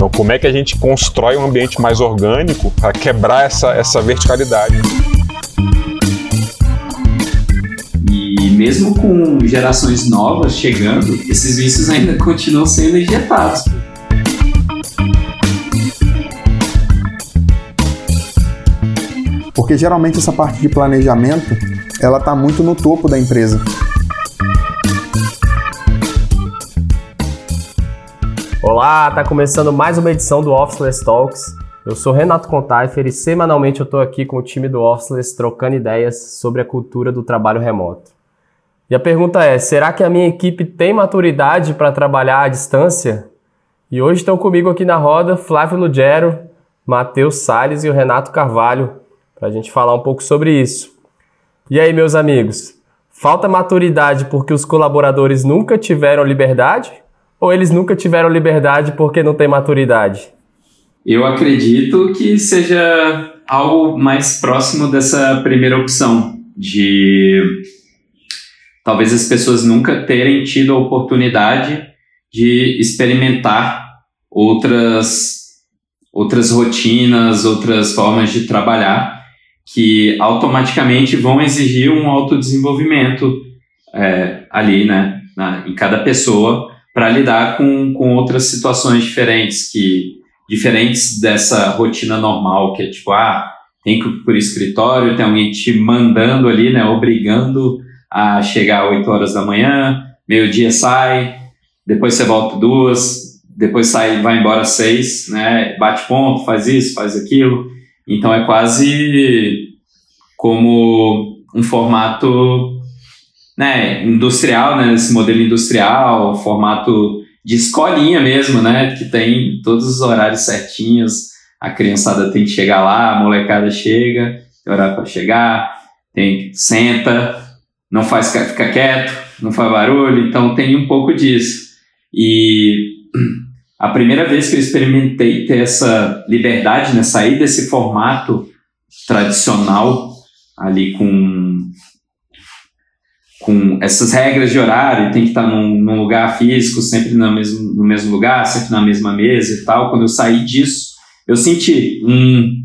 Então, como é que a gente constrói um ambiente mais orgânico para quebrar essa, essa verticalidade? E mesmo com gerações novas chegando, esses vícios ainda continuam sendo injetados. Porque geralmente essa parte de planejamento, ela está muito no topo da empresa. Olá, tá começando mais uma edição do Officeless Talks. Eu sou Renato Contaifer e semanalmente eu estou aqui com o time do Officeless trocando ideias sobre a cultura do trabalho remoto. E a pergunta é: será que a minha equipe tem maturidade para trabalhar à distância? E hoje estão comigo aqui na roda Flávio Lugero, Matheus Salles e o Renato Carvalho para a gente falar um pouco sobre isso. E aí, meus amigos, falta maturidade porque os colaboradores nunca tiveram liberdade? Ou eles nunca tiveram liberdade porque não têm maturidade? Eu acredito que seja algo mais próximo dessa primeira opção, de talvez as pessoas nunca terem tido a oportunidade de experimentar outras outras rotinas, outras formas de trabalhar que automaticamente vão exigir um autodesenvolvimento é, ali, né, na, em cada pessoa para lidar com, com outras situações diferentes, que diferentes dessa rotina normal, que é tipo, ah, tem que ir por escritório, tem alguém te mandando ali, né, obrigando a chegar às 8 horas da manhã, meio-dia sai, depois você volta duas, depois sai vai embora seis, né, bate ponto, faz isso, faz aquilo, então é quase como um formato né, industrial, né, esse modelo industrial, formato de escolinha mesmo, né, que tem todos os horários certinhos, a criançada tem que chegar lá, a molecada chega, tem horário para chegar, tem senta, não faz fica quieto, não faz barulho, então tem um pouco disso. E a primeira vez que eu experimentei ter essa liberdade, né, sair desse formato tradicional ali com com essas regras de horário, tem que estar num, num lugar físico, sempre no mesmo, no mesmo lugar, sempre na mesma mesa e tal. Quando eu saí disso, eu senti, hum,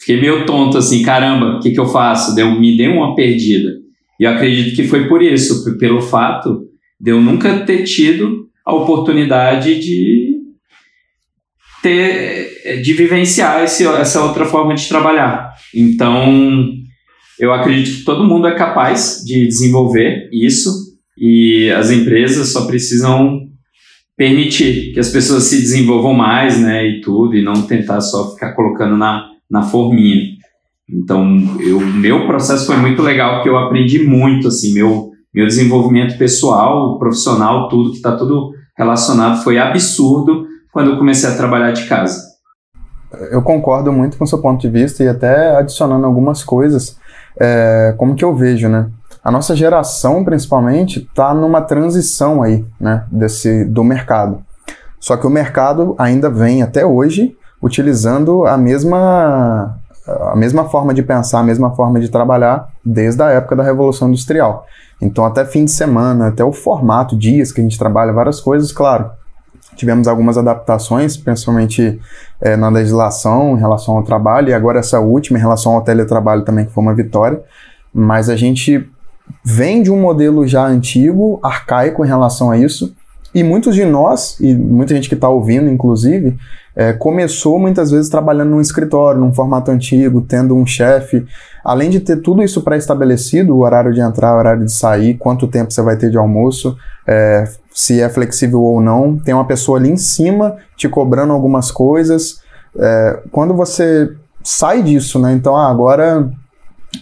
fiquei meio tonto assim, caramba, o que, que eu faço? Deu, me deu uma perdida. E eu acredito que foi por isso, pelo fato de eu nunca ter tido a oportunidade de ter de vivenciar esse, essa outra forma de trabalhar. Então, eu acredito que todo mundo é capaz de desenvolver isso e as empresas só precisam permitir que as pessoas se desenvolvam mais, né, e tudo, e não tentar só ficar colocando na, na forminha. Então, o meu processo foi muito legal, porque eu aprendi muito, assim, meu, meu desenvolvimento pessoal, profissional, tudo, que está tudo relacionado, foi absurdo, quando eu comecei a trabalhar de casa. Eu concordo muito com o seu ponto de vista e até adicionando algumas coisas, é, como que eu vejo, né? A nossa geração, principalmente, está numa transição aí, né, desse, do mercado. Só que o mercado ainda vem até hoje utilizando a mesma, a mesma forma de pensar, a mesma forma de trabalhar desde a época da Revolução Industrial. Então, até fim de semana, até o formato, dias que a gente trabalha, várias coisas, claro, tivemos algumas adaptações, principalmente é, na legislação em relação ao trabalho, e agora essa última em relação ao teletrabalho também, que foi uma vitória. Mas a gente vem de um modelo já antigo, arcaico em relação a isso, e muitos de nós, e muita gente que está ouvindo, inclusive, é, começou muitas vezes trabalhando num escritório, num formato antigo, tendo um chefe. Além de ter tudo isso pré-estabelecido, o horário de entrar, o horário de sair, quanto tempo você vai ter de almoço, é, se é flexível ou não, tem uma pessoa ali em cima te cobrando algumas coisas. É, quando você sai disso, né? Então, ah, agora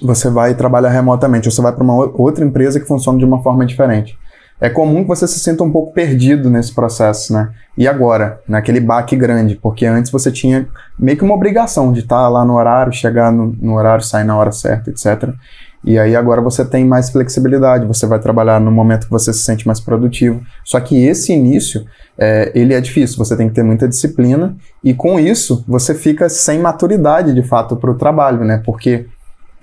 você vai trabalhar remotamente, ou você vai para uma outra empresa que funciona de uma forma diferente é comum que você se sinta um pouco perdido nesse processo, né? E agora, naquele baque grande, porque antes você tinha meio que uma obrigação de estar lá no horário, chegar no, no horário, sair na hora certa, etc. E aí agora você tem mais flexibilidade, você vai trabalhar no momento que você se sente mais produtivo. Só que esse início, é, ele é difícil, você tem que ter muita disciplina e com isso você fica sem maturidade de fato para o trabalho, né? Porque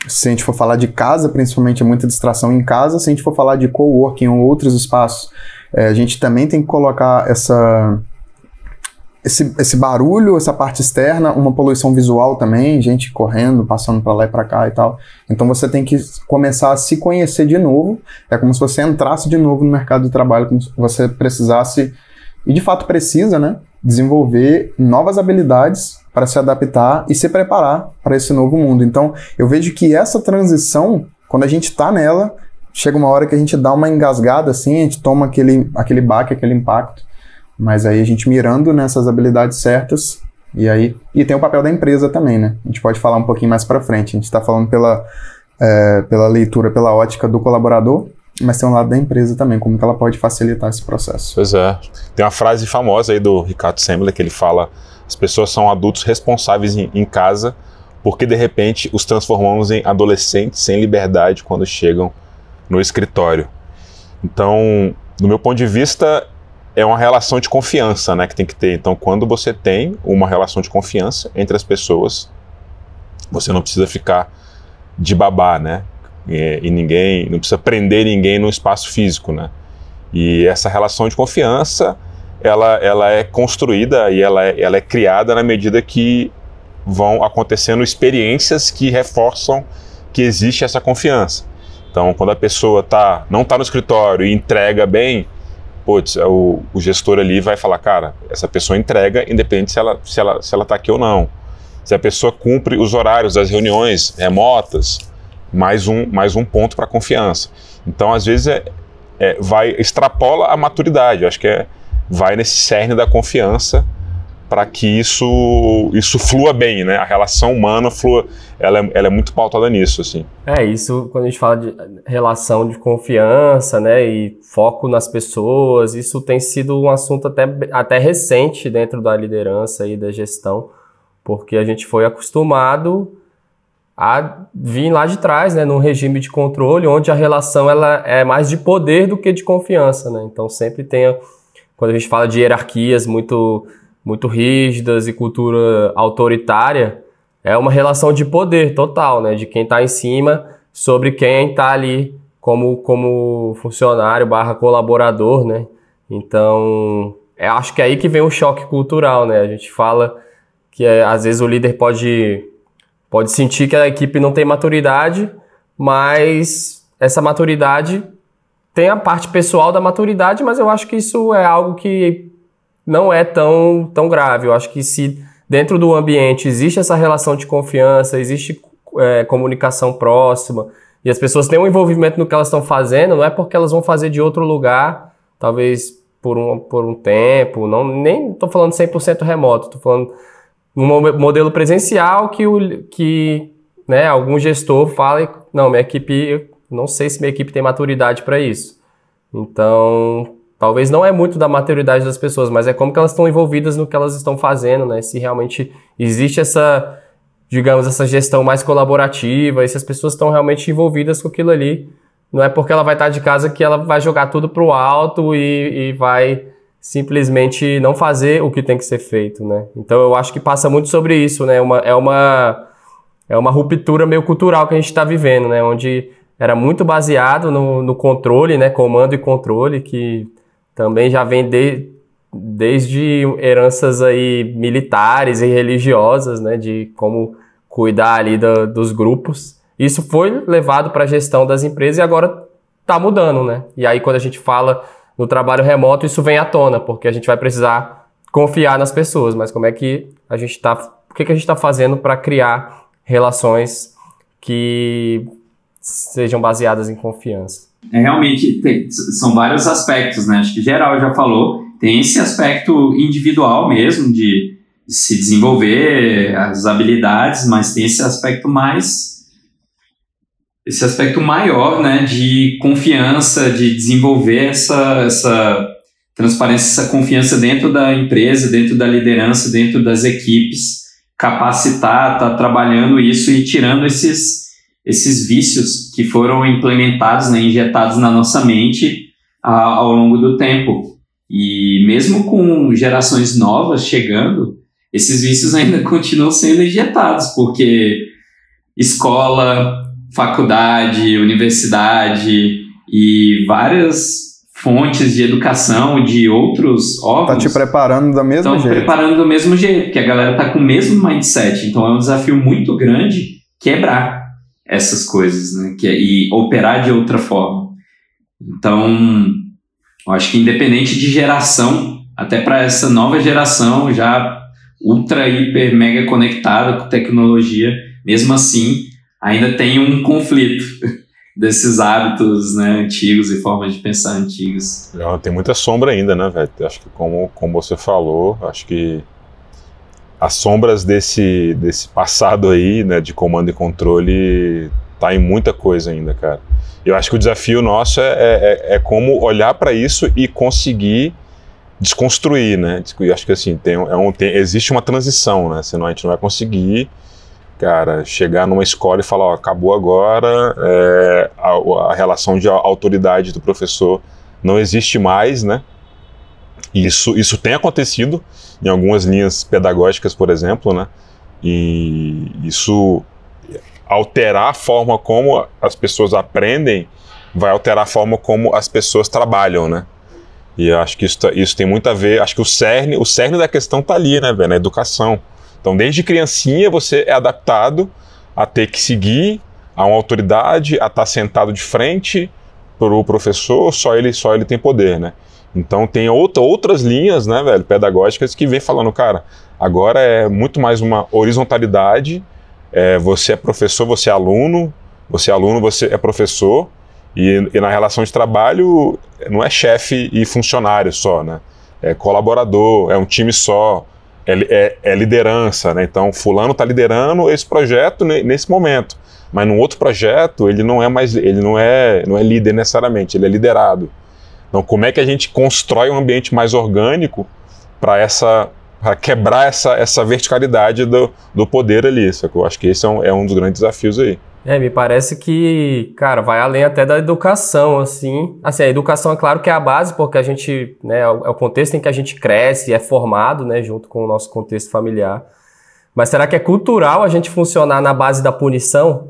se a gente for falar de casa, principalmente é muita distração em casa, se a gente for falar de coworking ou outros espaços é, a gente também tem que colocar essa esse, esse barulho, essa parte externa, uma poluição visual também, gente correndo, passando para lá e para cá e tal. Então você tem que começar a se conhecer de novo. É como se você entrasse de novo no mercado de trabalho, como se você precisasse, e de fato precisa, né? Desenvolver novas habilidades para se adaptar e se preparar para esse novo mundo. Então eu vejo que essa transição, quando a gente está nela, chega uma hora que a gente dá uma engasgada assim, a gente toma aquele, aquele baque, aquele impacto mas aí a gente mirando nessas habilidades certas, e aí. E tem o papel da empresa também, né? A gente pode falar um pouquinho mais para frente. A gente está falando pela, é, pela leitura, pela ótica do colaborador, mas tem um lado da empresa também, como que ela pode facilitar esse processo. Pois é. Tem uma frase famosa aí do Ricardo Semmler que ele fala: as pessoas são adultos responsáveis em, em casa, porque de repente os transformamos em adolescentes sem liberdade quando chegam no escritório. Então, do meu ponto de vista, é uma relação de confiança, né, que tem que ter. Então, quando você tem uma relação de confiança entre as pessoas, você não precisa ficar de babá, né? E, e, ninguém, não precisa prender ninguém no espaço físico, né? E essa relação de confiança, ela, ela é construída e ela é, ela é criada na medida que vão acontecendo experiências que reforçam que existe essa confiança. Então, quando a pessoa tá, não está no escritório e entrega bem, putz, é o, o, gestor ali vai falar, cara, essa pessoa entrega, independente se ela se ela se ela está aqui ou não. Se a pessoa cumpre os horários das reuniões remotas, mais um mais um ponto para confiança. Então, às vezes é, é, vai extrapola a maturidade. Eu acho que é vai nesse cerne da confiança para que isso isso flua bem, né? A relação humana flua, ela é, ela é muito pautada nisso, assim. É, isso quando a gente fala de relação de confiança, né, e foco nas pessoas, isso tem sido um assunto até, até recente dentro da liderança e da gestão, porque a gente foi acostumado a vir lá de trás, né, num regime de controle, onde a relação ela é mais de poder do que de confiança, né? Então sempre tem quando a gente fala de hierarquias muito muito rígidas e cultura autoritária, é uma relação de poder total, né? De quem está em cima sobre quem está ali como, como funcionário barra colaborador, né? Então, é, acho que é aí que vem o choque cultural, né? A gente fala que é, às vezes o líder pode, pode sentir que a equipe não tem maturidade, mas essa maturidade tem a parte pessoal da maturidade, mas eu acho que isso é algo que não é tão, tão grave. Eu acho que se dentro do ambiente existe essa relação de confiança, existe é, comunicação próxima, e as pessoas têm um envolvimento no que elas estão fazendo, não é porque elas vão fazer de outro lugar, talvez por um, por um tempo, não, nem estou falando 100% remoto, estou falando um modelo presencial que, o, que né, algum gestor fala, não, minha equipe, não sei se minha equipe tem maturidade para isso. Então, Talvez não é muito da maturidade das pessoas, mas é como que elas estão envolvidas no que elas estão fazendo, né? Se realmente existe essa, digamos, essa gestão mais colaborativa, e se as pessoas estão realmente envolvidas com aquilo ali. Não é porque ela vai estar de casa que ela vai jogar tudo pro alto e, e vai simplesmente não fazer o que tem que ser feito, né? Então eu acho que passa muito sobre isso, né? Uma, é uma é uma ruptura meio cultural que a gente está vivendo, né? Onde era muito baseado no, no controle, né? Comando e controle que também já vem de, desde heranças aí militares e religiosas, né, de como cuidar ali do, dos grupos. Isso foi levado para a gestão das empresas e agora está mudando, né? E aí quando a gente fala no trabalho remoto, isso vem à tona, porque a gente vai precisar confiar nas pessoas, mas como é que a gente está, o que, que a gente está fazendo para criar relações que sejam baseadas em confiança? É realmente tem, são vários aspectos, né? Acho que geral já falou. Tem esse aspecto individual mesmo de, se desenvolver as habilidades, mas tem esse aspecto mais esse aspecto maior, né, de confiança, de desenvolver essa, essa transparência, essa confiança dentro da empresa, dentro da liderança, dentro das equipes, capacitar, tá trabalhando isso e tirando esses esses vícios que foram implementados, né, injetados na nossa mente a, ao longo do tempo. E mesmo com gerações novas chegando, esses vícios ainda continuam sendo injetados, porque escola, faculdade, universidade e várias fontes de educação de outros órgãos. Tá te preparando da mesma jeito. Preparando do mesmo jeito, porque a galera tá com o mesmo mindset. Então é um desafio muito grande quebrar essas coisas, né? Que é, e operar de outra forma. Então, eu acho que independente de geração, até para essa nova geração já ultra, hiper, mega conectada com tecnologia, mesmo assim, ainda tem um conflito desses hábitos né, antigos e formas de pensar antigas. Tem muita sombra ainda, né, velho? Acho que como, como você falou, acho que as sombras desse, desse passado aí, né, de comando e controle, tá em muita coisa ainda, cara. Eu acho que o desafio nosso é, é, é como olhar para isso e conseguir desconstruir, né? Eu acho que assim, tem, é um, tem, existe uma transição, né? Senão a gente não vai conseguir cara, chegar numa escola e falar, ó, acabou agora, é, a, a, relação de autoridade do professor não existe mais, né? Isso, isso tem acontecido em algumas linhas pedagógicas, por exemplo, né? E isso alterar a forma como as pessoas aprendem vai alterar a forma como as pessoas trabalham, né? E acho que isso, tá, isso tem muito a ver, acho que o cerne, o cerne da questão tá ali, né, velho, na educação. Então, desde criancinha, você é adaptado a ter que seguir a uma autoridade, a estar tá sentado de frente para o professor, só ele, só ele tem poder, né? Então, tem outra, outras linhas, né, velho, pedagógicas que vem falando, cara, agora é muito mais uma horizontalidade, é, você é professor, você é aluno, você é aluno, você é professor, e, e na relação de trabalho não é chefe e funcionário só, né? É colaborador, é um time só, é, é, é liderança, né? Então, fulano está liderando esse projeto nesse momento, mas num outro projeto ele não é mais, ele não é, não é líder necessariamente, ele é liderado. Então, como é que a gente constrói um ambiente mais orgânico para essa para quebrar essa, essa verticalidade do, do poder ali. Eu acho que esse é um, é um dos grandes desafios aí. É, me parece que, cara, vai além até da educação, assim. Assim, a educação é claro que é a base, porque a gente, né, é o contexto em que a gente cresce, é formado, né, junto com o nosso contexto familiar. Mas será que é cultural a gente funcionar na base da punição?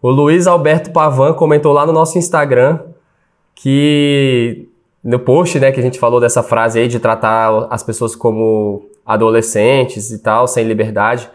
O Luiz Alberto Pavan comentou lá no nosso Instagram que no post, né, que a gente falou dessa frase aí de tratar as pessoas como adolescentes e tal, sem liberdade.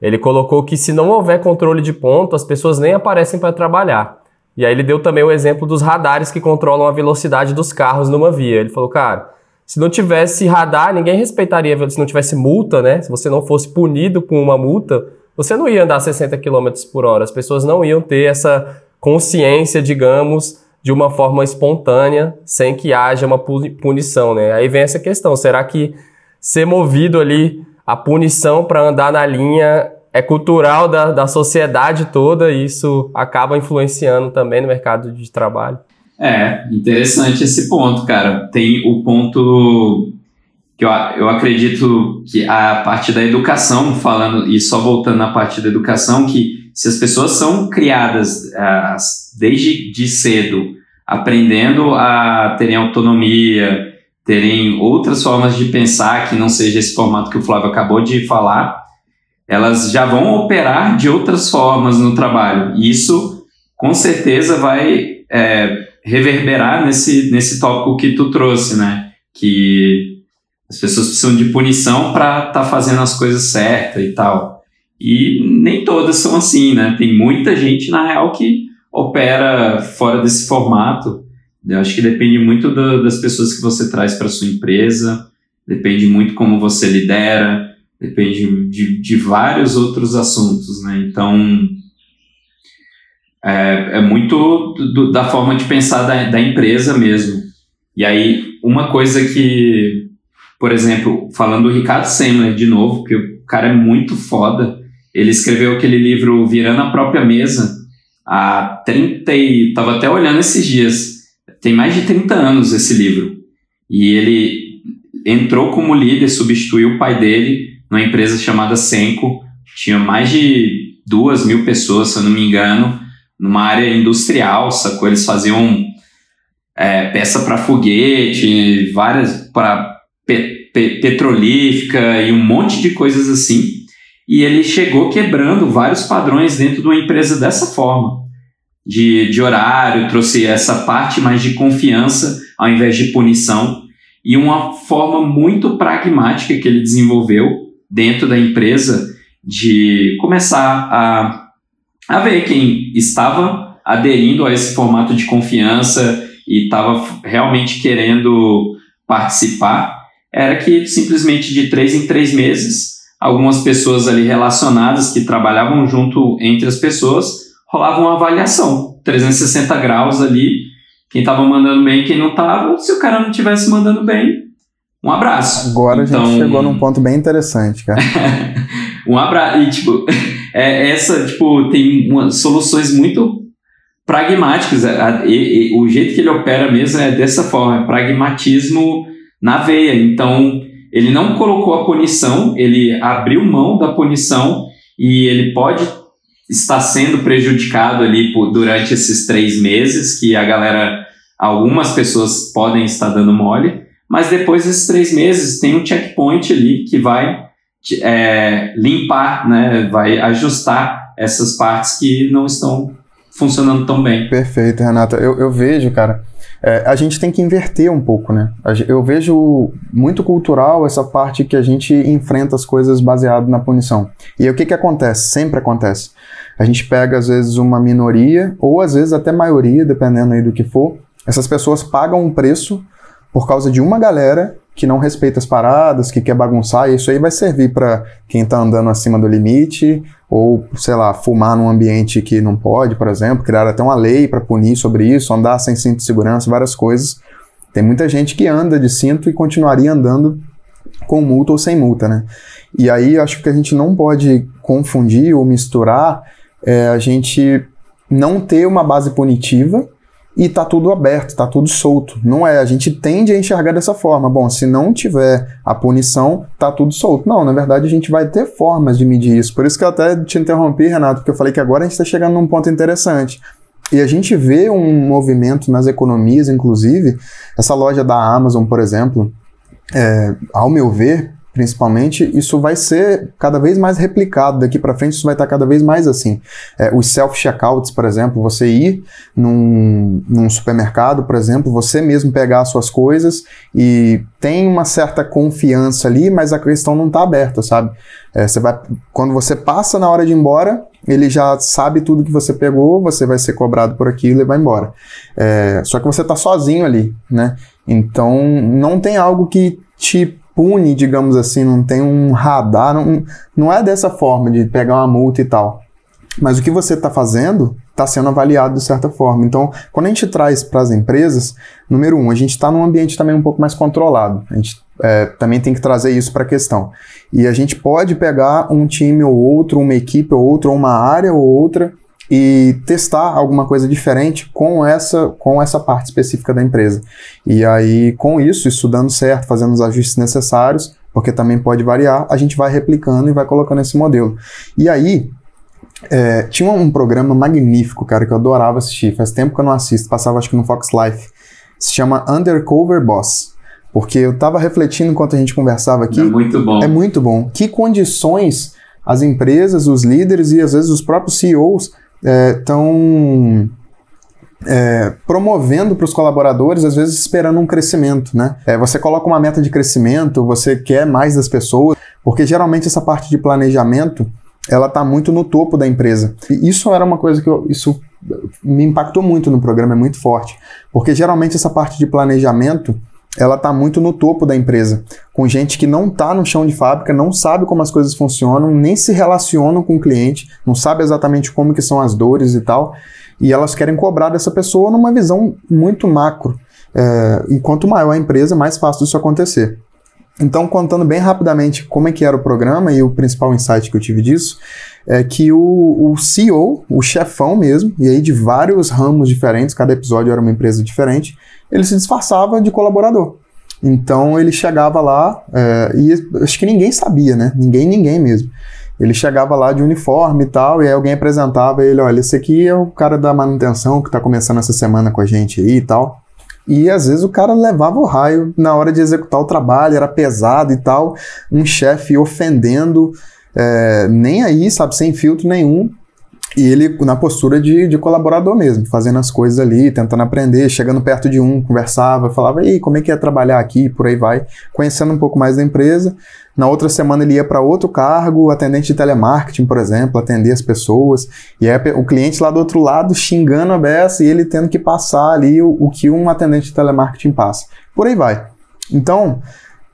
Ele colocou que se não houver controle de ponto, as pessoas nem aparecem para trabalhar. E aí ele deu também o exemplo dos radares que controlam a velocidade dos carros numa via. Ele falou, cara, se não tivesse radar, ninguém respeitaria, se não tivesse multa, né? Se você não fosse punido com uma multa, você não ia andar 60 km por hora. As pessoas não iam ter essa consciência, digamos, de uma forma espontânea, sem que haja uma punição, né? Aí vem essa questão, será que ser movido ali a punição para andar na linha é cultural da, da sociedade toda e isso acaba influenciando também no mercado de trabalho. É, interessante esse ponto, cara. Tem o ponto que eu, eu acredito que a parte da educação, falando, e só voltando na parte da educação, que se as pessoas são criadas uh, desde de cedo, aprendendo a terem autonomia, terem outras formas de pensar que não seja esse formato que o Flávio acabou de falar, elas já vão operar de outras formas no trabalho. E isso, com certeza, vai é, reverberar nesse, nesse tópico que tu trouxe, né? Que as pessoas precisam de punição para estar tá fazendo as coisas certas e tal. E nem todas são assim, né? Tem muita gente, na real, que opera fora desse formato eu acho que depende muito do, das pessoas que você traz para sua empresa, depende muito como você lidera, depende de, de vários outros assuntos, né? Então, é, é muito do, da forma de pensar da, da empresa mesmo. E aí, uma coisa que, por exemplo, falando do Ricardo Semler de novo, que o cara é muito foda, ele escreveu aquele livro Virando a Própria Mesa há 30 e... Tava até olhando esses dias tem mais de 30 anos esse livro. E ele entrou como líder, substituiu o pai dele numa empresa chamada Senco. Tinha mais de duas mil pessoas, se eu não me engano, numa área industrial, sacou? Eles faziam é, peça para foguete, várias para pe, pe, petrolífica e um monte de coisas assim. E ele chegou quebrando vários padrões dentro de uma empresa dessa forma de, de horário, trouxe essa parte mais de confiança ao invés de punição. E uma forma muito pragmática que ele desenvolveu dentro da empresa de começar a, a ver quem estava aderindo a esse formato de confiança e estava realmente querendo participar, era que simplesmente de três em três meses, algumas pessoas ali relacionadas que trabalhavam junto entre as pessoas rolava uma avaliação 360 graus ali, quem estava mandando bem, quem não estava. Se o cara não estivesse mandando bem, um abraço. Agora então, a gente então, chegou num ponto bem interessante, cara. um abraço. E, tipo, é, essa, tipo, tem uma, soluções muito pragmáticas. A, a, e, e, o jeito que ele opera mesmo é dessa forma, é pragmatismo na veia. Então, ele não colocou a punição, ele abriu mão da punição e ele pode estar sendo prejudicado ali por, durante esses três meses, que a galera, algumas pessoas podem estar dando mole, mas depois desses três meses tem um checkpoint ali que vai é, limpar, né, vai ajustar essas partes que não estão funcionando tão bem. Perfeito, Renata. Eu, eu vejo, cara, é, a gente tem que inverter um pouco, né? Eu vejo muito cultural essa parte que a gente enfrenta as coisas baseado na punição. E aí, o que que acontece? Sempre acontece. A gente pega, às vezes, uma minoria, ou às vezes até maioria, dependendo aí do que for. Essas pessoas pagam um preço por causa de uma galera que não respeita as paradas, que quer bagunçar, e isso aí vai servir para quem está andando acima do limite, ou, sei lá, fumar num ambiente que não pode, por exemplo, criar até uma lei para punir sobre isso, andar sem cinto de segurança, várias coisas. Tem muita gente que anda de cinto e continuaria andando com multa ou sem multa, né? E aí acho que a gente não pode confundir ou misturar é, a gente não ter uma base punitiva e tá tudo aberto, tá tudo solto. Não é, a gente tende a enxergar dessa forma. Bom, se não tiver a punição, tá tudo solto. Não, na verdade a gente vai ter formas de medir isso. Por isso que eu até te interrompi, Renato, porque eu falei que agora a gente está chegando num ponto interessante. E a gente vê um movimento nas economias, inclusive, essa loja da Amazon, por exemplo, é, ao meu ver, principalmente, isso vai ser cada vez mais replicado. Daqui para frente, isso vai estar cada vez mais assim. É, os self-checkouts, por exemplo, você ir num, num, supermercado, por exemplo, você mesmo pegar as suas coisas e tem uma certa confiança ali, mas a questão não está aberta, sabe? É, você vai, quando você passa na hora de ir embora, ele já sabe tudo que você pegou, você vai ser cobrado por aquilo e vai embora. É, só que você está sozinho ali, né? Então, não tem algo que te pune, digamos assim, não tem um radar, não, não é dessa forma de pegar uma multa e tal. Mas o que você está fazendo está sendo avaliado de certa forma. Então, quando a gente traz para as empresas, número um, a gente está num ambiente também um pouco mais controlado. A gente é, também tem que trazer isso para a questão. E a gente pode pegar um time ou outro, uma equipe ou outra, ou uma área ou outra, e testar alguma coisa diferente com essa, com essa parte específica da empresa. E aí, com isso, isso dando certo, fazendo os ajustes necessários, porque também pode variar, a gente vai replicando e vai colocando esse modelo. E aí, é, tinha um programa magnífico, cara, que eu adorava assistir. Faz tempo que eu não assisto, passava acho que no Fox Life. Se chama Undercover Boss. Porque eu tava refletindo enquanto a gente conversava aqui. É muito bom. É muito bom. Que condições as empresas, os líderes e às vezes os próprios CEOs estão é, promovendo para os colaboradores, às vezes esperando um crescimento, né? É, você coloca uma meta de crescimento, você quer mais das pessoas, porque geralmente essa parte de planejamento ela está muito no topo da empresa. E isso era uma coisa que eu, isso me impactou muito no programa, é muito forte, porque geralmente essa parte de planejamento ela está muito no topo da empresa, com gente que não está no chão de fábrica, não sabe como as coisas funcionam, nem se relacionam com o cliente, não sabe exatamente como que são as dores e tal, e elas querem cobrar dessa pessoa numa visão muito macro. É, e quanto maior a empresa, mais fácil isso acontecer. Então, contando bem rapidamente como é que era o programa e o principal insight que eu tive disso, é que o, o CEO, o chefão mesmo, e aí de vários ramos diferentes, cada episódio era uma empresa diferente, ele se disfarçava de colaborador. Então ele chegava lá, é, e acho que ninguém sabia, né? Ninguém, ninguém mesmo. Ele chegava lá de uniforme e tal, e aí alguém apresentava ele, olha, esse aqui é o cara da manutenção que está começando essa semana com a gente aí e tal. E às vezes o cara levava o raio na hora de executar o trabalho, era pesado e tal, um chefe ofendendo, é, nem aí, sabe, sem filtro nenhum. E ele na postura de, de colaborador mesmo, fazendo as coisas ali, tentando aprender, chegando perto de um, conversava, falava, e como é que é trabalhar aqui, por aí vai, conhecendo um pouco mais da empresa. Na outra semana ele ia para outro cargo, atendente de telemarketing, por exemplo, atender as pessoas. E aí o cliente lá do outro lado xingando a beça e ele tendo que passar ali o, o que um atendente de telemarketing passa. Por aí vai. Então,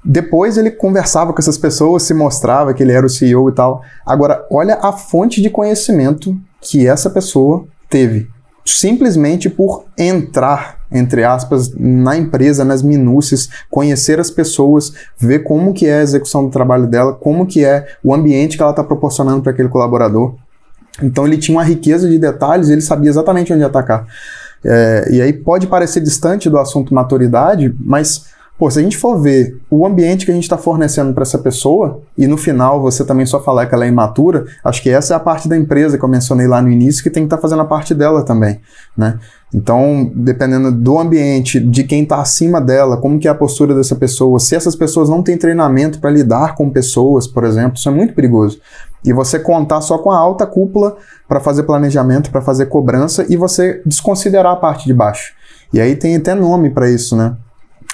depois ele conversava com essas pessoas, se mostrava que ele era o CEO e tal. Agora, olha a fonte de conhecimento que essa pessoa teve. Simplesmente por entrar, entre aspas, na empresa, nas minúcias, conhecer as pessoas, ver como que é a execução do trabalho dela, como que é o ambiente que ela está proporcionando para aquele colaborador. Então ele tinha uma riqueza de detalhes, ele sabia exatamente onde atacar. É, e aí pode parecer distante do assunto maturidade, mas Pô, se a gente for ver o ambiente que a gente está fornecendo para essa pessoa, e no final você também só falar que ela é imatura, acho que essa é a parte da empresa que eu mencionei lá no início, que tem que estar tá fazendo a parte dela também, né? Então, dependendo do ambiente, de quem está acima dela, como que é a postura dessa pessoa, se essas pessoas não têm treinamento para lidar com pessoas, por exemplo, isso é muito perigoso. E você contar só com a alta cúpula para fazer planejamento, para fazer cobrança, e você desconsiderar a parte de baixo. E aí tem até nome para isso, né?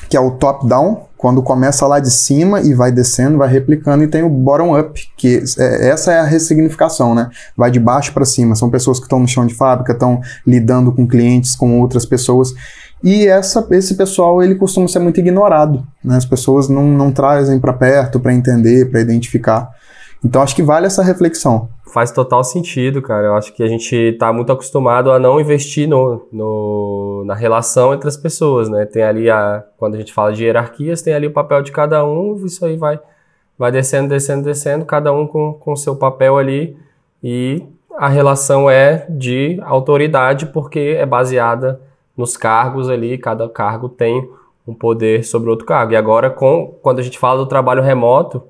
Que é o top-down, quando começa lá de cima e vai descendo, vai replicando, e tem o bottom-up, que é, essa é a ressignificação, né? Vai de baixo para cima, são pessoas que estão no chão de fábrica, estão lidando com clientes, com outras pessoas. E essa, esse pessoal ele costuma ser muito ignorado, né? As pessoas não, não trazem para perto para entender, para identificar. Então acho que vale essa reflexão. Faz total sentido, cara. Eu acho que a gente está muito acostumado a não investir no, no, na relação entre as pessoas, né? Tem ali a. Quando a gente fala de hierarquias, tem ali o papel de cada um, isso aí vai, vai descendo, descendo, descendo, cada um com o seu papel ali. E a relação é de autoridade, porque é baseada nos cargos ali, cada cargo tem um poder sobre outro cargo. E agora, com, quando a gente fala do trabalho remoto,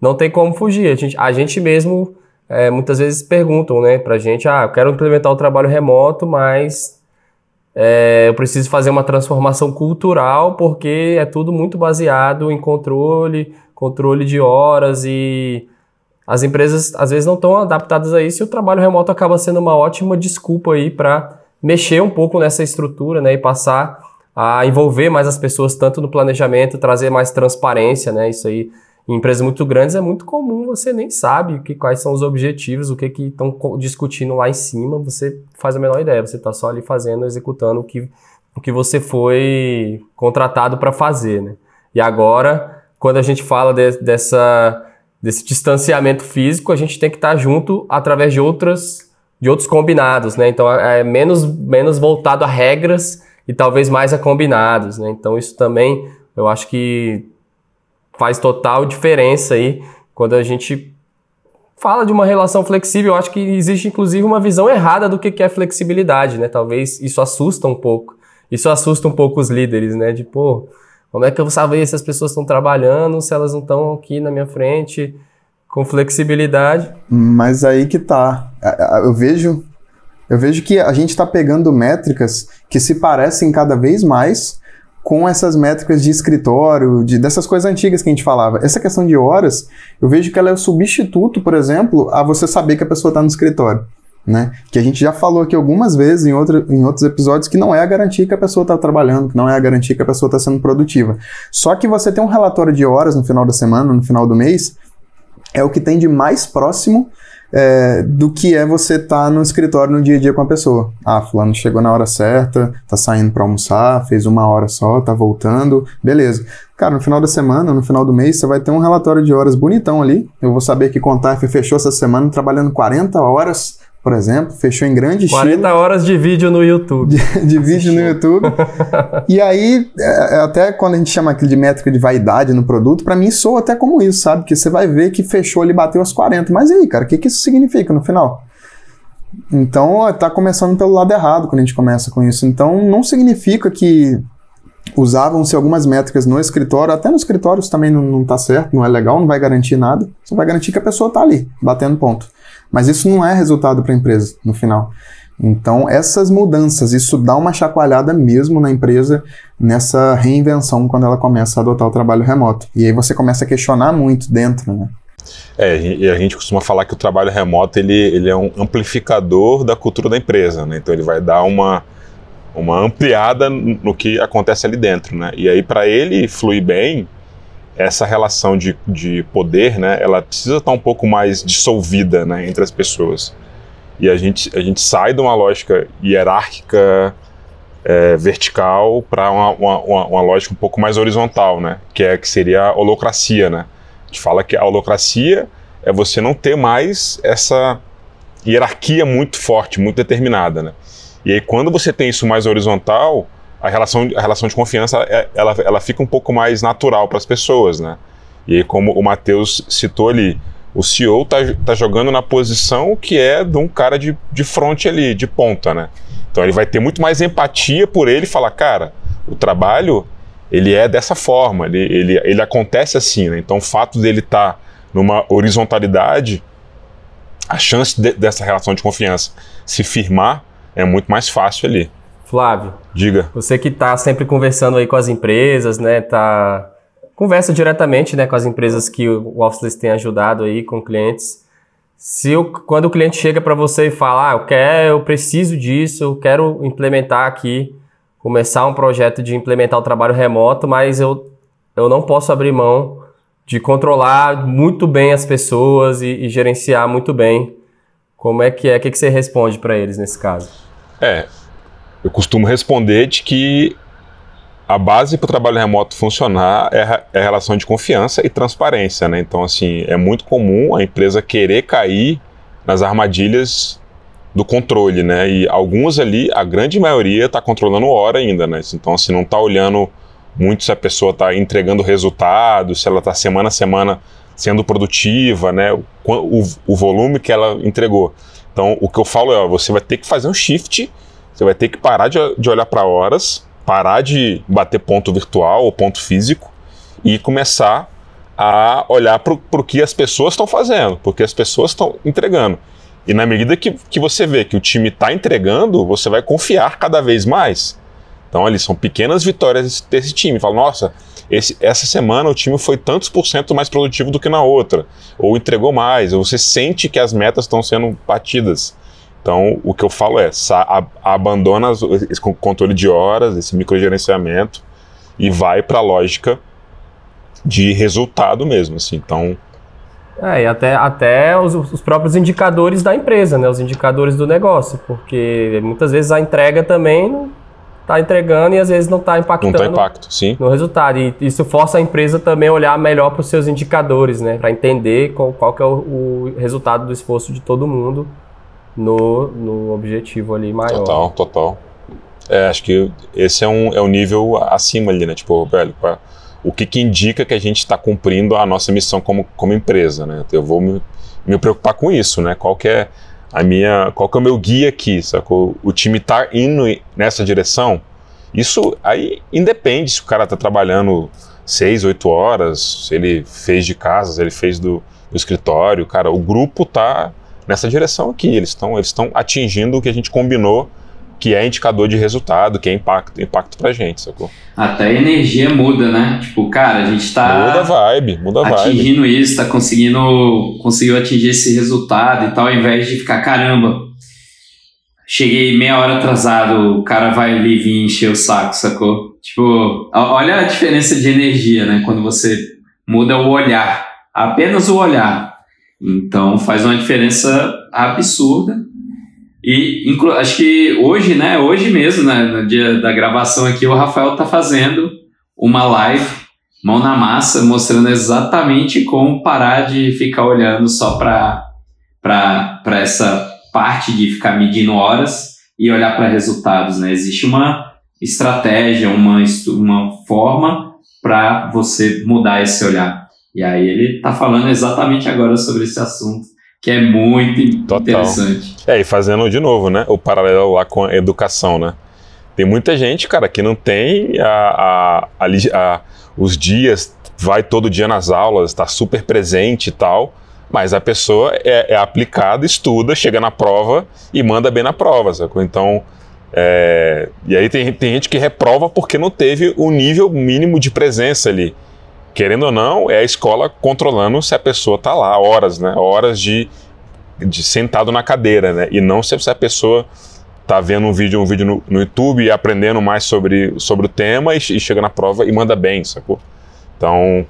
não tem como fugir. A gente, a gente mesmo é, muitas vezes perguntam né, para a gente: ah, eu quero implementar o trabalho remoto, mas é, eu preciso fazer uma transformação cultural porque é tudo muito baseado em controle, controle de horas e as empresas às vezes não estão adaptadas a isso e o trabalho remoto acaba sendo uma ótima desculpa aí para mexer um pouco nessa estrutura né, e passar a envolver mais as pessoas tanto no planejamento, trazer mais transparência, né? Isso aí em empresas muito grandes é muito comum, você nem sabe que, quais são os objetivos, o que estão discutindo lá em cima, você faz a menor ideia, você está só ali fazendo, executando o que, o que você foi contratado para fazer. Né? E agora, quando a gente fala de, dessa, desse distanciamento físico, a gente tem que estar tá junto através de outras de outros combinados, né? Então é menos, menos voltado a regras e talvez mais a combinados, né? Então isso também eu acho que faz total diferença aí quando a gente fala de uma relação flexível. Eu acho que existe inclusive uma visão errada do que é flexibilidade, né? Talvez isso assusta um pouco. Isso assusta um pouco os líderes, né? De, pô, como é que eu vou saber se as pessoas estão trabalhando, se elas não estão aqui na minha frente com flexibilidade? Mas aí que tá. Eu vejo, eu vejo que a gente está pegando métricas que se parecem cada vez mais com essas métricas de escritório, de, dessas coisas antigas que a gente falava. Essa questão de horas, eu vejo que ela é o substituto, por exemplo, a você saber que a pessoa está no escritório. Né? Que a gente já falou aqui algumas vezes em, outro, em outros episódios que não é a garantia que a pessoa está trabalhando, que não é a garantia que a pessoa está sendo produtiva. Só que você tem um relatório de horas no final da semana, no final do mês, é o que tem de mais próximo é, do que é você estar tá no escritório no dia a dia com a pessoa. Ah, fulano chegou na hora certa, tá saindo para almoçar, fez uma hora só, tá voltando, beleza. Cara, no final da semana, no final do mês, você vai ter um relatório de horas bonitão ali. Eu vou saber que Contaf fechou essa semana trabalhando 40 horas por exemplo, fechou em grande 40 estilo. 40 horas de vídeo no YouTube. De, de vídeo no YouTube. e aí, é, é, até quando a gente chama aquilo de métrica de vaidade no produto, para mim soa até como isso, sabe? Que você vai ver que fechou ali, bateu as 40. Mas e aí, cara, o que, que isso significa no final? Então, tá começando pelo lado errado quando a gente começa com isso. Então, não significa que usavam-se algumas métricas no escritório, até nos escritórios também não, não tá certo, não é legal, não vai garantir nada. Só vai garantir que a pessoa tá ali, batendo ponto. Mas isso não é resultado para a empresa no final. Então, essas mudanças, isso dá uma chacoalhada mesmo na empresa nessa reinvenção quando ela começa a adotar o trabalho remoto. E aí você começa a questionar muito dentro, né? É, e a gente costuma falar que o trabalho remoto ele, ele é um amplificador da cultura da empresa, né? Então ele vai dar uma, uma ampliada no que acontece ali dentro, né? E aí para ele fluir bem, essa relação de, de poder, né? Ela precisa estar um pouco mais dissolvida, né? Entre as pessoas. E a gente, a gente sai de uma lógica hierárquica é, vertical para uma, uma, uma, lógica um pouco mais horizontal, né? Que é que seria a holocracia, né? A gente fala que a holocracia é você não ter mais essa hierarquia muito forte, muito determinada, né? E aí quando você tem isso mais horizontal, a relação, a relação de confiança é, ela, ela fica um pouco mais natural para as pessoas, né? E aí como o Matheus citou ali, o CEO tá, tá jogando na posição que é de um cara de, de frente ali, de ponta, né? Então ele vai ter muito mais empatia por ele e falar, cara, o trabalho ele é dessa forma, ele, ele, ele acontece assim, né? Então o fato dele estar tá numa horizontalidade, a chance de, dessa relação de confiança se firmar é muito mais fácil ali. Flávio, diga. Você que está sempre conversando aí com as empresas, né? Tá conversa diretamente, né, com as empresas que o Officeless tem ajudado aí com clientes. Se o, quando o cliente chega para você e fala, ah, eu quero, eu preciso disso, eu quero implementar aqui começar um projeto de implementar o trabalho remoto, mas eu, eu não posso abrir mão de controlar muito bem as pessoas e, e gerenciar muito bem. Como é que é? O que, que você responde para eles nesse caso? É, eu costumo responder de que a base para o trabalho remoto funcionar é, é relação de confiança e transparência, né? Então, assim, é muito comum a empresa querer cair nas armadilhas do controle, né? E alguns ali, a grande maioria está controlando hora ainda, né? Então, assim, não está olhando muito se a pessoa está entregando resultado, se ela está semana a semana sendo produtiva, né? O, o, o, volume que ela entregou. Então, o que eu falo é, ó, você vai ter que fazer um shift, você vai ter que parar de, de olhar para horas, parar de bater ponto virtual ou ponto físico e começar a olhar para o que as pessoas estão fazendo, porque as pessoas estão entregando. E na medida que, que você vê que o time está entregando, você vai confiar cada vez mais. Então, ali são pequenas vitórias desse time. Fala, nossa, esse, essa semana o time foi tantos por cento mais produtivo do que na outra. Ou entregou mais, ou você sente que as metas estão sendo batidas. Então, o que eu falo é, abandona esse controle de horas, esse microgerenciamento, e vai para a lógica de resultado mesmo. Assim. Então, é, e até, até os, os, próprios indicadores da empresa, né? Os indicadores do negócio, porque muitas vezes a entrega também não está entregando e às vezes não está impactando não tá impacto, sim. no resultado. E isso força a empresa também a olhar melhor para os seus indicadores, né? Para entender qual, qual que é o, o, resultado do esforço de todo mundo no, no objetivo ali maior. Total, total. É, acho que esse é um, é um nível acima ali, né? Tipo, velho, pra o que, que indica que a gente está cumprindo a nossa missão como, como empresa, né? Eu vou me, me preocupar com isso, né? Qual que é a minha, qual que é o meu guia aqui, sacou? O time está indo nessa direção? Isso aí independe se o cara está trabalhando seis, oito horas, se ele fez de casa, se ele fez do, do escritório, cara, o grupo está nessa direção aqui, eles estão eles atingindo o que a gente combinou que é indicador de resultado, que é impacto, impacto pra gente, sacou? Até a energia muda, né? Tipo, cara, a gente tá. Muda a vibe, muda a vibe. Atingindo isso, tá conseguindo. Conseguiu atingir esse resultado e tal, ao invés de ficar, caramba, cheguei meia hora atrasado, o cara vai ali vir encher o saco, sacou? Tipo, olha a diferença de energia, né? Quando você muda o olhar, apenas o olhar. Então faz uma diferença absurda. E acho que hoje, né? Hoje mesmo, né, no dia da gravação aqui, o Rafael tá fazendo uma live, mão na massa, mostrando exatamente como parar de ficar olhando só para essa parte de ficar medindo horas e olhar para resultados, né? Existe uma estratégia, uma, uma forma para você mudar esse olhar. E aí ele está falando exatamente agora sobre esse assunto que é muito Total. interessante. É, e fazendo de novo, né, o paralelo lá com a educação, né? Tem muita gente, cara, que não tem a, a, a, os dias, vai todo dia nas aulas, está super presente e tal, mas a pessoa é, é, aplicada, estuda, chega na prova e manda bem na prova, sacou? Então, é, e aí tem, tem gente que reprova porque não teve o nível mínimo de presença ali. Querendo ou não, é a escola controlando se a pessoa tá lá, horas, né? Horas de, de sentado na cadeira, né? E não se a pessoa tá vendo um vídeo, um vídeo no, no YouTube e aprendendo mais sobre, sobre o tema e, e chega na prova e manda bem, sacou? Então,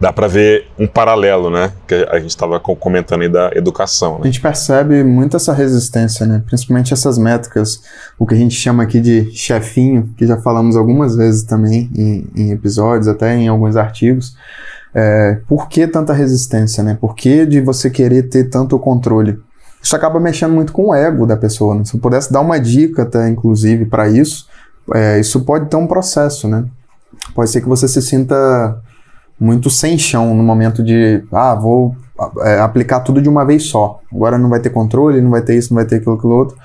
dá para ver um paralelo, né? Que a gente estava comentando aí da educação. Né? A gente percebe muito essa resistência, né? Principalmente essas métricas, o que a gente chama aqui de chefinho, que já falamos algumas vezes também em, em episódios, até em alguns artigos. É, por que tanta resistência, né? Por que de você querer ter tanto controle? Isso acaba mexendo muito com o ego da pessoa. Né? Se eu pudesse dar uma dica, até inclusive, para isso, é, isso pode ter um processo, né? Pode ser que você se sinta muito sem chão no momento de, ah, vou é, aplicar tudo de uma vez só. Agora não vai ter controle, não vai ter isso, não vai ter aquilo, aquilo outro.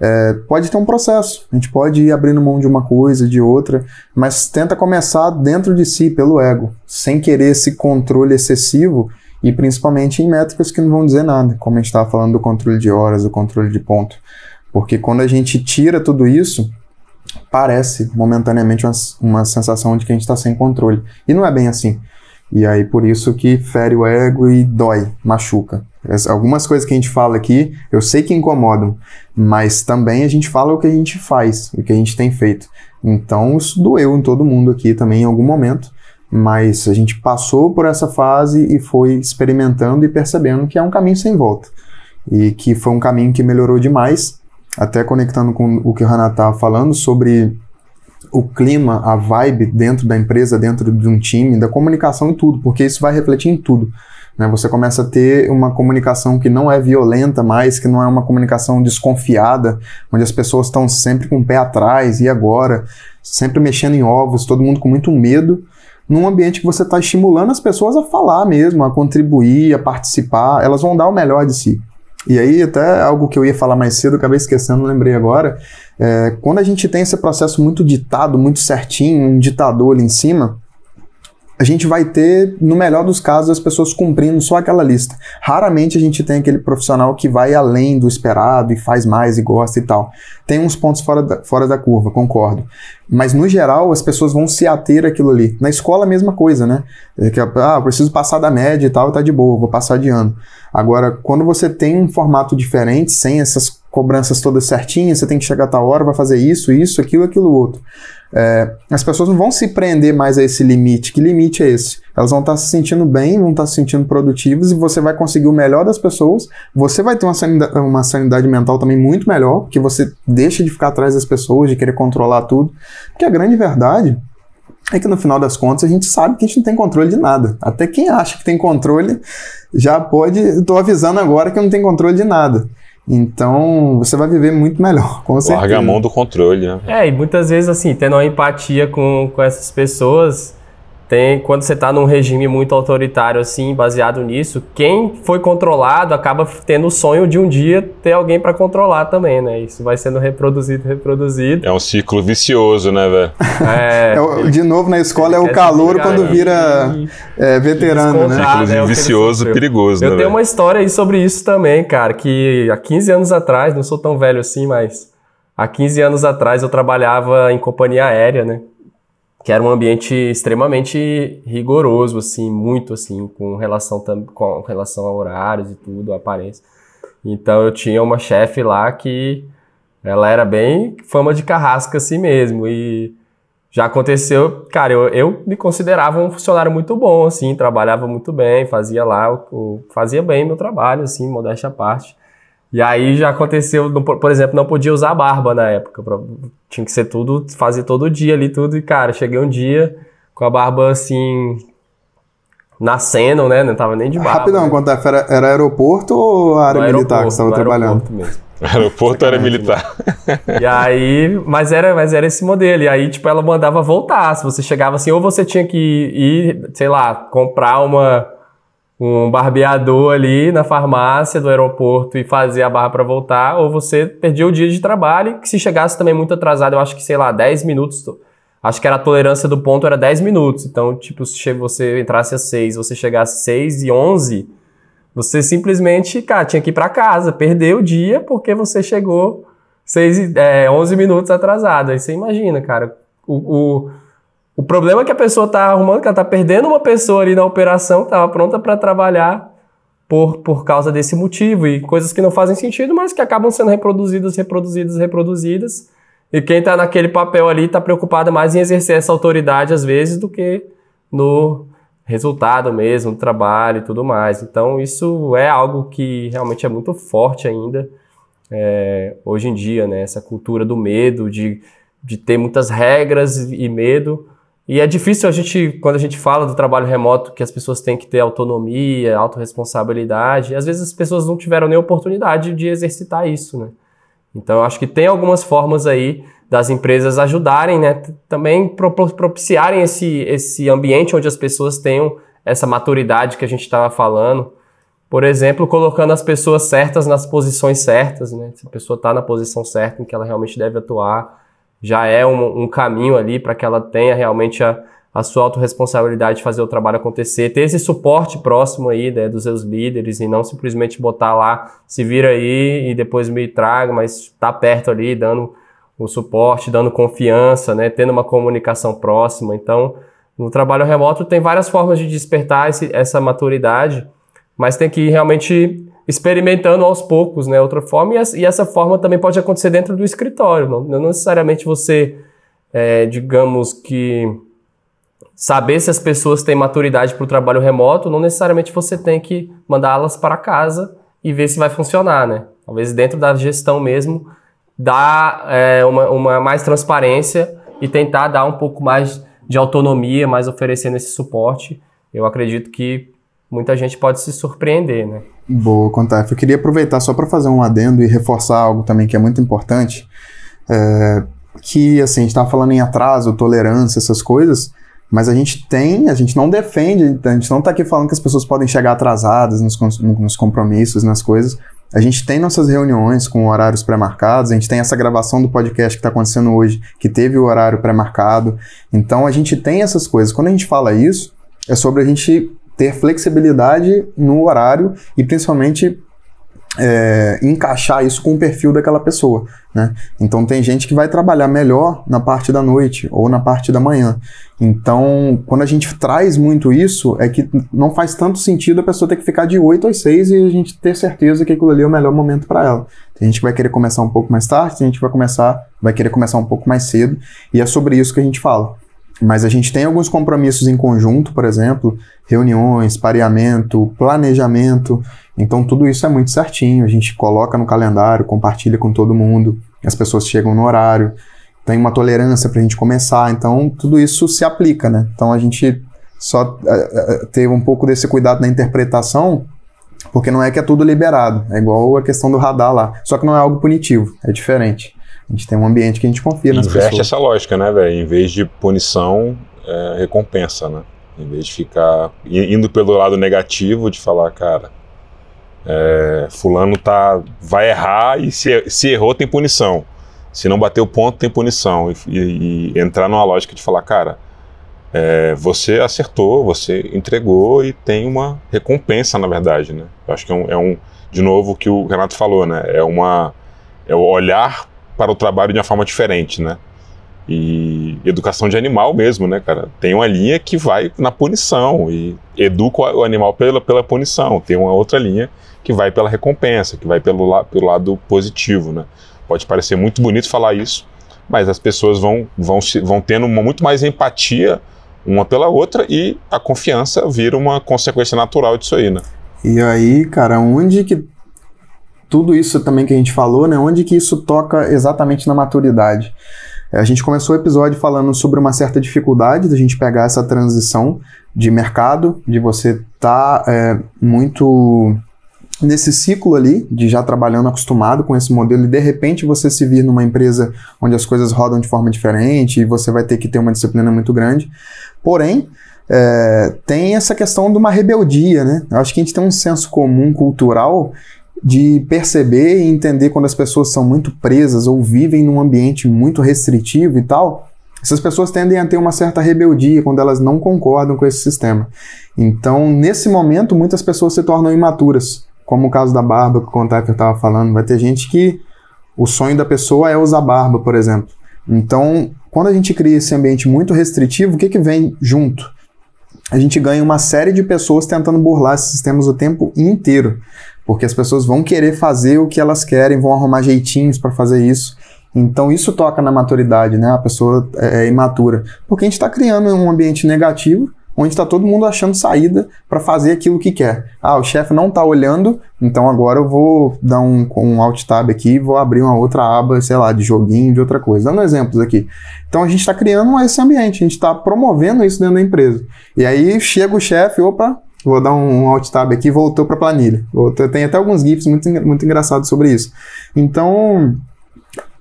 É, pode ter um processo. A gente pode ir abrindo mão de uma coisa, de outra, mas tenta começar dentro de si, pelo ego, sem querer esse controle excessivo e principalmente em métricas que não vão dizer nada, como a gente estava falando do controle de horas, do controle de ponto. Porque quando a gente tira tudo isso, parece momentaneamente uma, uma sensação de que a gente está sem controle. E não é bem assim. E aí por isso que fere o ego e dói, machuca. Algumas coisas que a gente fala aqui, eu sei que incomodam, mas também a gente fala o que a gente faz, o que a gente tem feito. Então isso doeu em todo mundo aqui também em algum momento, mas a gente passou por essa fase e foi experimentando e percebendo que é um caminho sem volta. E que foi um caminho que melhorou demais, até conectando com o que o Renato estava falando sobre o clima, a vibe dentro da empresa, dentro de um time, da comunicação e tudo, porque isso vai refletir em tudo. Né? Você começa a ter uma comunicação que não é violenta mais, que não é uma comunicação desconfiada, onde as pessoas estão sempre com o pé atrás e agora, sempre mexendo em ovos, todo mundo com muito medo, num ambiente que você está estimulando as pessoas a falar mesmo, a contribuir, a participar, elas vão dar o melhor de si. E aí, até algo que eu ia falar mais cedo, acabei esquecendo, lembrei agora. É, quando a gente tem esse processo muito ditado, muito certinho, um ditador ali em cima, a gente vai ter, no melhor dos casos, as pessoas cumprindo só aquela lista. Raramente a gente tem aquele profissional que vai além do esperado e faz mais e gosta e tal. Tem uns pontos fora da, fora da curva, concordo. Mas no geral as pessoas vão se ater aquilo ali. Na escola a mesma coisa, né? É ah, preciso passar da média e tal, tá de boa, vou passar de ano. Agora, quando você tem um formato diferente, sem essas cobranças todas certinhas, você tem que chegar a tal hora, vai fazer isso, isso, aquilo, aquilo outro. É, as pessoas não vão se prender mais a esse limite. Que limite é esse? Elas vão estar se sentindo bem, vão estar se sentindo produtivas e você vai conseguir o melhor das pessoas. Você vai ter uma sanidade, uma sanidade mental também muito melhor, porque você deixa de ficar atrás das pessoas, de querer controlar tudo. Porque a grande verdade é que no final das contas a gente sabe que a gente não tem controle de nada. Até quem acha que tem controle já pode. Estou avisando agora que não tem controle de nada. Então, você vai viver muito melhor, com certeza. Larga a mão do controle, né? É, e muitas vezes, assim, tendo uma empatia com, com essas pessoas, tem quando você está num regime muito autoritário assim, baseado nisso, quem foi controlado acaba tendo o sonho de um dia ter alguém para controlar também, né? Isso vai sendo reproduzido, reproduzido. É um ciclo vicioso, né, velho? É, é, de novo na escola é o calor quando vira é, veterano, né? Ciclo é vicioso, perigoso, Eu né, tenho véio? uma história aí sobre isso também, cara, que há 15 anos atrás, não sou tão velho assim, mas há 15 anos atrás eu trabalhava em companhia aérea, né? Que era um ambiente extremamente rigoroso, assim, muito assim, com relação, com relação a horários e tudo, a aparência. Então eu tinha uma chefe lá que ela era bem fama de carrasca assim mesmo, e já aconteceu, cara, eu, eu me considerava um funcionário muito bom, assim, trabalhava muito bem, fazia lá, o, fazia bem meu trabalho, assim, modéstia à parte. E aí já aconteceu, por exemplo, não podia usar barba na época. Tinha que ser tudo, fazer todo dia ali tudo. E, cara, cheguei um dia com a barba assim. Nascendo, né? Não tava nem de barba. Rapidão, né? quanto é, era, era aeroporto ou área militar que você estava trabalhando? Mesmo. Aeroporto era militar. E aí, mas era, mas era esse modelo. E aí, tipo, ela mandava voltar. Se você chegava assim, ou você tinha que ir, sei lá, comprar uma um barbeador ali na farmácia do aeroporto e fazer a barra para voltar, ou você perdia o dia de trabalho, que se chegasse também muito atrasado, eu acho que, sei lá, 10 minutos, acho que era a tolerância do ponto era 10 minutos. Então, tipo, se você entrasse às 6, você chegasse às 6 e 11, você simplesmente, cara, tinha que ir para casa, perdeu o dia porque você chegou 6, é, 11 minutos atrasado. Aí você imagina, cara, o, o O problema é que a pessoa está arrumando, que ela está perdendo uma pessoa ali na operação estava pronta para trabalhar por, por causa desse motivo e coisas que não fazem sentido, mas que acabam sendo reproduzidas, reproduzidas, reproduzidas. E quem está naquele papel ali está preocupado mais em exercer essa autoridade às vezes do que no resultado mesmo, no trabalho e tudo mais. Então isso é algo que realmente é muito forte ainda é, hoje em dia, né? Essa cultura do medo, de, de ter muitas regras e medo e é difícil a gente, quando a gente fala do trabalho remoto, que as pessoas têm que ter autonomia, autorresponsabilidade, às vezes as pessoas não tiveram nem oportunidade de exercitar isso, né? Então eu acho que tem algumas formas aí das empresas ajudarem, né? Também propiciarem esse, esse ambiente onde as pessoas tenham essa maturidade que a gente estava falando. Por exemplo, colocando as pessoas certas nas posições certas, né? Se a pessoa está na posição certa em que ela realmente deve atuar, já é um, um caminho ali para que ela tenha realmente a, a sua autorresponsabilidade de fazer o trabalho acontecer, ter esse suporte próximo aí né, dos seus líderes e não simplesmente botar lá, se vira aí e depois me traga, mas tá perto ali, dando o suporte, dando confiança, né, tendo uma comunicação próxima. Então, no trabalho remoto tem várias formas de despertar esse, essa maturidade, mas tem que realmente experimentando aos poucos, né? Outra forma, e essa forma também pode acontecer dentro do escritório, não, não necessariamente você, é, digamos que, saber se as pessoas têm maturidade para o trabalho remoto, não necessariamente você tem que mandá-las para casa e ver se vai funcionar, né? Talvez dentro da gestão mesmo, dar é, uma, uma mais transparência e tentar dar um pouco mais de autonomia, mais oferecendo esse suporte. Eu acredito que muita gente pode se surpreender, né? Boa, Contaf. Eu queria aproveitar só para fazer um adendo e reforçar algo também que é muito importante. É, que, assim, a gente estava falando em atraso, tolerância, essas coisas, mas a gente tem, a gente não defende, a gente não está aqui falando que as pessoas podem chegar atrasadas nos, nos compromissos, nas coisas. A gente tem nossas reuniões com horários pré-marcados, a gente tem essa gravação do podcast que está acontecendo hoje, que teve o horário pré-marcado. Então a gente tem essas coisas. Quando a gente fala isso, é sobre a gente ter flexibilidade no horário e principalmente é, encaixar isso com o perfil daquela pessoa. Né? Então tem gente que vai trabalhar melhor na parte da noite ou na parte da manhã. Então, quando a gente traz muito isso, é que não faz tanto sentido a pessoa ter que ficar de 8 às 6 e a gente ter certeza que aquilo ali é o melhor momento para ela. Tem gente que vai querer começar um pouco mais tarde, tem gente que vai começar, vai querer começar um pouco mais cedo, e é sobre isso que a gente fala. Mas a gente tem alguns compromissos em conjunto, por exemplo, reuniões, pareamento, planejamento. Então tudo isso é muito certinho. A gente coloca no calendário, compartilha com todo mundo, as pessoas chegam no horário, tem uma tolerância para a gente começar. Então tudo isso se aplica, né? Então a gente só uh, ter um pouco desse cuidado na interpretação, porque não é que é tudo liberado. É igual a questão do radar lá. Só que não é algo punitivo, é diferente. A gente tem um ambiente que a gente confia nas Inverte pessoas. essa lógica, né, velho? Em vez de punição, é recompensa, né? Em vez de ficar indo pelo lado negativo de falar, cara, é, fulano tá, vai errar e se, se errou tem punição. Se não bater o ponto tem punição. E, e, e entrar numa lógica de falar, cara, é, você acertou, você entregou e tem uma recompensa, na verdade, né? Eu acho que é um, é um de novo, o que o Renato falou, né? É uma é o olhar para o trabalho de uma forma diferente, né? E educação de animal mesmo, né, cara? Tem uma linha que vai na punição e educa o animal pela, pela punição. Tem uma outra linha que vai pela recompensa, que vai pelo, pelo lado positivo, né? Pode parecer muito bonito falar isso, mas as pessoas vão, vão, vão tendo uma, muito mais empatia uma pela outra e a confiança vira uma consequência natural disso aí, né? E aí, cara, onde que tudo isso também que a gente falou, né? Onde que isso toca exatamente na maturidade? É, a gente começou o episódio falando sobre uma certa dificuldade da gente pegar essa transição de mercado, de você estar tá, é, muito nesse ciclo ali, de já trabalhando acostumado com esse modelo, e de repente você se vir numa empresa onde as coisas rodam de forma diferente e você vai ter que ter uma disciplina muito grande. Porém, é, tem essa questão de uma rebeldia, né? Eu acho que a gente tem um senso comum cultural de perceber e entender quando as pessoas são muito presas ou vivem num ambiente muito restritivo e tal, essas pessoas tendem a ter uma certa rebeldia quando elas não concordam com esse sistema. Então, nesse momento, muitas pessoas se tornam imaturas, como o caso da barba que o Contactor estava falando. Vai ter gente que o sonho da pessoa é usar barba, por exemplo. Então, quando a gente cria esse ambiente muito restritivo, o que, que vem junto? A gente ganha uma série de pessoas tentando burlar esses sistemas o tempo inteiro. Porque as pessoas vão querer fazer o que elas querem, vão arrumar jeitinhos para fazer isso. Então isso toca na maturidade, né? A pessoa é, é imatura. Porque a gente está criando um ambiente negativo onde está todo mundo achando saída para fazer aquilo que quer. Ah, o chefe não está olhando, então agora eu vou dar um, um alt tab aqui, vou abrir uma outra aba, sei lá, de joguinho, de outra coisa. Dando exemplos aqui. Então a gente está criando esse ambiente, a gente está promovendo isso dentro da empresa. E aí chega o chefe, opa, vou dar um, alt tab aqui, voltou para a planilha. Tem até alguns GIFs muito, muito engraçados sobre isso. Então,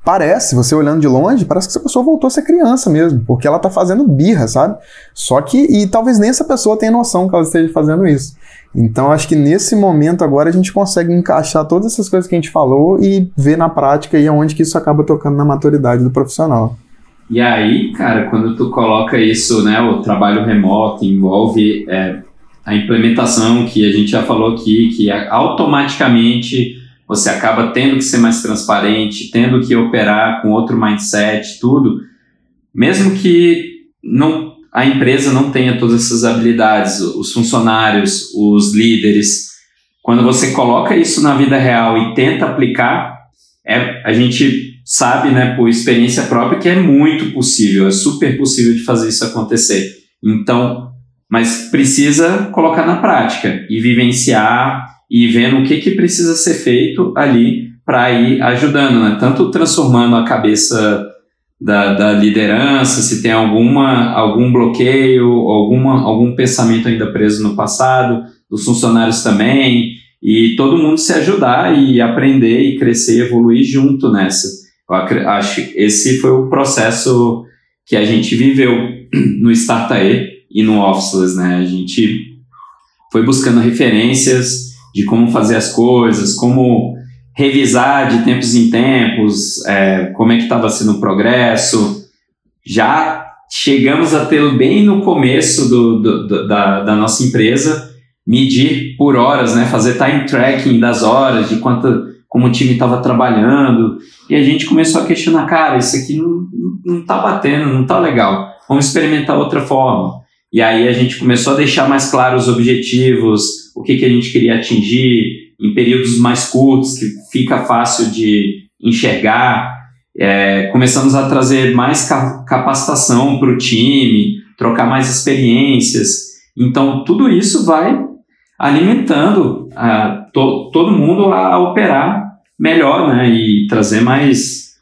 Parece, você olhando de longe, parece que essa pessoa voltou a ser criança mesmo, porque ela tá fazendo birra, sabe? Só que, e talvez nem essa pessoa tenha noção que ela esteja fazendo isso. Então, acho que nesse momento agora a gente consegue encaixar todas essas coisas que a gente falou e ver na prática e aonde que isso acaba tocando na maturidade do profissional. E aí, cara, quando tu coloca isso, né, o trabalho remoto envolve é, a implementação que a gente já falou aqui, que automaticamente você acaba tendo que ser mais transparente, tendo que operar com outro mindset, tudo, mesmo que não, a empresa não tenha todas essas habilidades, os funcionários, os líderes, quando você coloca isso na vida real e tenta aplicar, é, a gente sabe, né, por experiência própria, que é muito possível, é super possível de fazer isso acontecer. Então, mas precisa colocar na prática e vivenciar e vendo o que, que precisa ser feito ali para ir ajudando, né? Tanto transformando a cabeça da, da, liderança, se tem alguma, algum bloqueio, alguma, algum pensamento ainda preso no passado, dos funcionários também, e todo mundo se ajudar e aprender e crescer e evoluir junto nessa. Eu acho que esse foi o processo que a gente viveu no Startae e no Officeless, né? A gente foi buscando referências, de como fazer as coisas, como revisar de tempos em tempos, é, como é que estava sendo o progresso. Já chegamos a ter bem no começo do, do, do, da, da nossa empresa, medir por horas, né, fazer time tracking das horas, de quanto, como o time estava trabalhando, e a gente começou a questionar, cara, isso aqui não, não tá batendo, não tá legal, vamos experimentar outra forma. E aí a gente começou a deixar mais claros os objetivos, o que, que a gente queria atingir em períodos mais curtos, que fica fácil de enxergar. É, começamos a trazer mais capacitação para o time, trocar mais experiências. Então, tudo isso vai alimentando a, to, todo mundo a, a, operar melhor né, e trazer mais,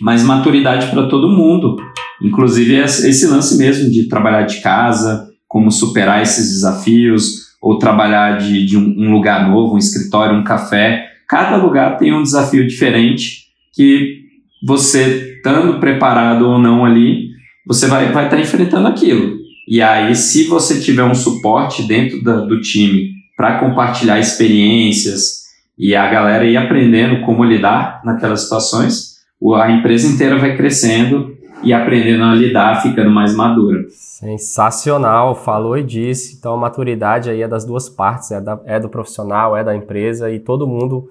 mais maturidade para todo mundo. Inclusive esse lance mesmo de trabalhar de casa, como superar esses desafios, ou trabalhar de, de um, um lugar novo, um escritório, um café. Cada lugar tem um desafio diferente que você, estando preparado ou não ali, você vai estar vai tá enfrentando aquilo. E aí, se você tiver um suporte dentro da, do time para compartilhar experiências e a galera ir aprendendo como lidar naquelas situações, a empresa inteira vai crescendo e aprendendo a lidar, ficando mais madura. Sensacional, falou e disse. Então a maturidade aí é das duas partes, é, da, é do profissional, é da empresa e todo mundo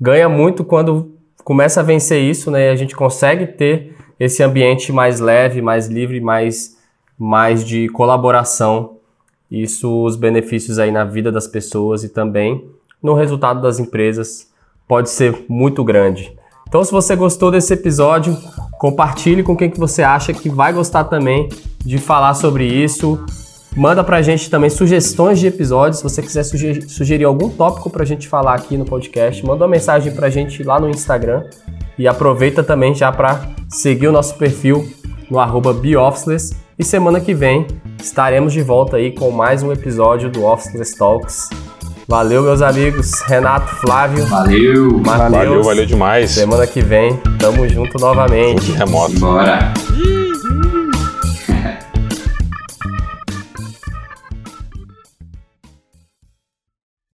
ganha muito quando começa a vencer isso, né? E a gente consegue ter esse ambiente mais leve, mais livre, mais, mais de colaboração. Isso, os benefícios aí na vida das pessoas e também no resultado das empresas pode ser muito grande. Então, se você gostou desse episódio, compartilhe com quem que você acha que vai gostar também de falar sobre isso. Manda pra gente também sugestões de episódios. Se você quiser sugerir, algum tópico pra gente falar aqui no podcast, manda uma mensagem pra gente lá no Instagram. E aproveita também já para seguir o nosso perfil no arroba BeOfficeless. E semana que vem estaremos de volta aí com mais um episódio do Officeless Talks. Valeu, meus amigos. Renato, Flávio. Valeu. Mateus. Valeu, valeu demais. Semana que vem, tamo junto novamente. Remoto. Bora.